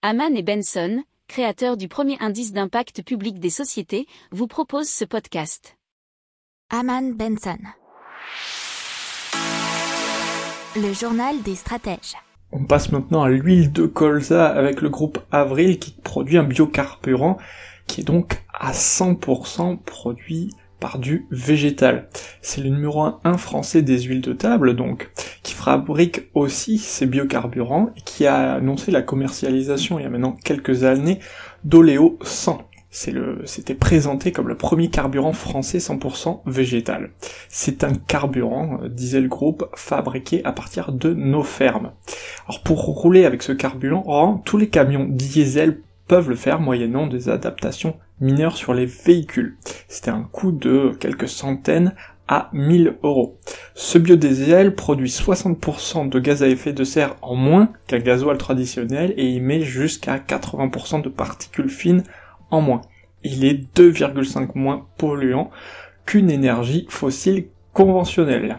Haman et Benson, créateurs du premier indice d'impact public des sociétés, vous proposent ce podcast. Haman Benson. Le journal des stratèges. On passe maintenant à l'huile de colza avec le groupe Avril qui produit un biocarburant qui est donc à 100% produit par du végétal. C'est le numéro 1 français des huiles de table, donc, fabrique aussi ces biocarburants et qui a annoncé la commercialisation il y a maintenant quelques années d'Oléo 100. C'est le, c'était présenté comme le premier carburant français 100% végétal. C'est un carburant, euh, disait le groupe, fabriqué à partir de nos fermes. Alors pour rouler avec ce carburant, tous les camions diesel peuvent le faire moyennant des adaptations mineures sur les véhicules. C'était un coût de quelques centaines à 1000 euros. Ce biodiesel produit 60% de gaz à effet de serre en moins qu'un gasoil traditionnel et émet jusqu'à 80% de particules fines en moins. Il est 2,5 moins polluant qu'une énergie fossile conventionnelle.